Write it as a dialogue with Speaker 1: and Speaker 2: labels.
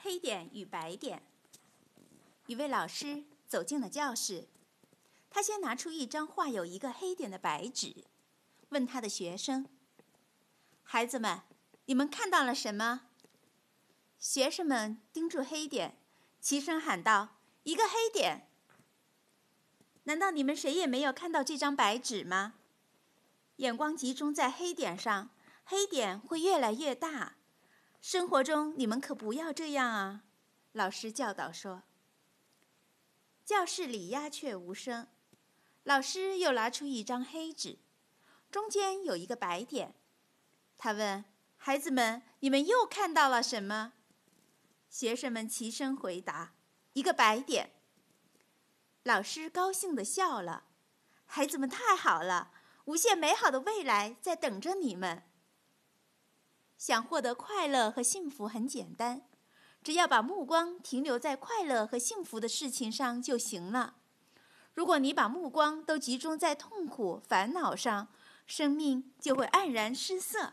Speaker 1: 黑点与白点。一位老师走进了教室，他先拿出一张画有一个黑点的白纸，问他的学生：“孩子们，你们看到了什么？”学生们盯住黑点，齐声喊道：“一个黑点！”难道你们谁也没有看到这张白纸吗？眼光集中在黑点上，黑点会越来越大。生活中你们可不要这样啊！老师教导说。教室里鸦雀无声。老师又拿出一张黑纸，中间有一个白点。他问孩子们：“你们又看到了什么？”学生们齐声回答：“一个白点。”老师高兴地笑了。孩子们太好了，无限美好的未来在等着你们。想获得快乐和幸福很简单，只要把目光停留在快乐和幸福的事情上就行了。如果你把目光都集中在痛苦、烦恼上，生命就会黯然失色。